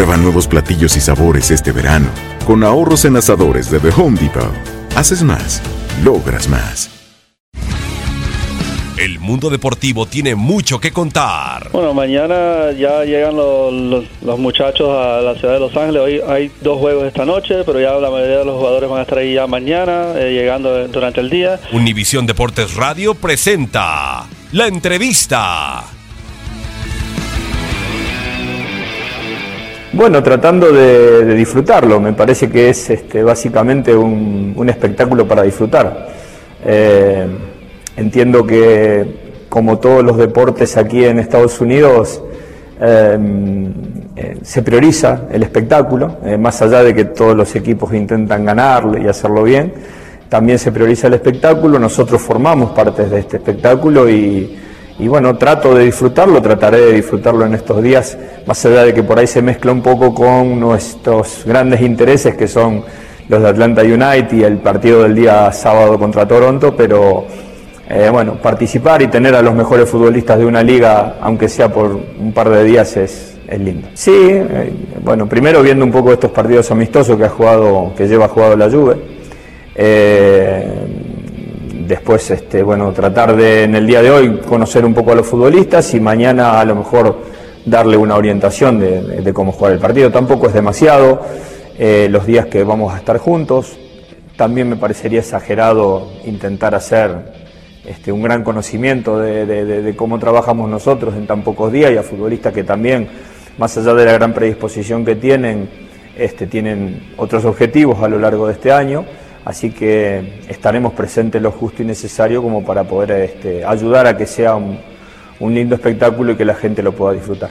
Prueba nuevos platillos y sabores este verano, con ahorros en asadores de The Home Depot. Haces más, logras más. El mundo deportivo tiene mucho que contar. Bueno, mañana ya llegan los, los- los muchachos a la ciudad de Los Ángeles. Hoy hay dos juegos esta noche, pero ya la mayoría de los jugadores van a estar ahí ya mañana, eh, llegando durante el día. Univisión Deportes Radio presenta la entrevista. Bueno, tratando de, disfrutarlo, me parece que es este, básicamente un, espectáculo para disfrutar. Eh, entiendo que, como todos los deportes aquí en Estados Unidos, eh, eh, se prioriza el espectáculo, más allá de que todos los equipos intentan ganarle y hacerlo bien, también se prioriza el espectáculo, nosotros formamos parte de este espectáculo y, y bueno, trato de disfrutarlo, trataré de disfrutarlo en estos días, más allá de que por ahí se mezcla un poco con nuestros grandes intereses que son los de Atlanta United y el partido del día sábado contra Toronto, pero eh, bueno, participar y tener a los mejores futbolistas de una liga, aunque sea por un par de días, es, es lindo. Sí, eh, bueno, primero viendo un poco estos partidos amistosos que ha jugado, que lleva jugado la Juve. Eh, después, este, bueno, tratar de en el día de hoy conocer un poco a los futbolistas y mañana a lo mejor darle una orientación de, cómo jugar el partido. Tampoco es demasiado eh, los días que vamos a estar juntos. También me parecería exagerado intentar hacer este, un gran conocimiento de cómo trabajamos nosotros en tan pocos días y a futbolistas que también, más allá de la gran predisposición que tienen, este, tienen otros objetivos a lo largo de este año. Así que estaremos presentes lo justo y necesario como para poder este, ayudar a que sea un, un lindo espectáculo y que la gente lo pueda disfrutar.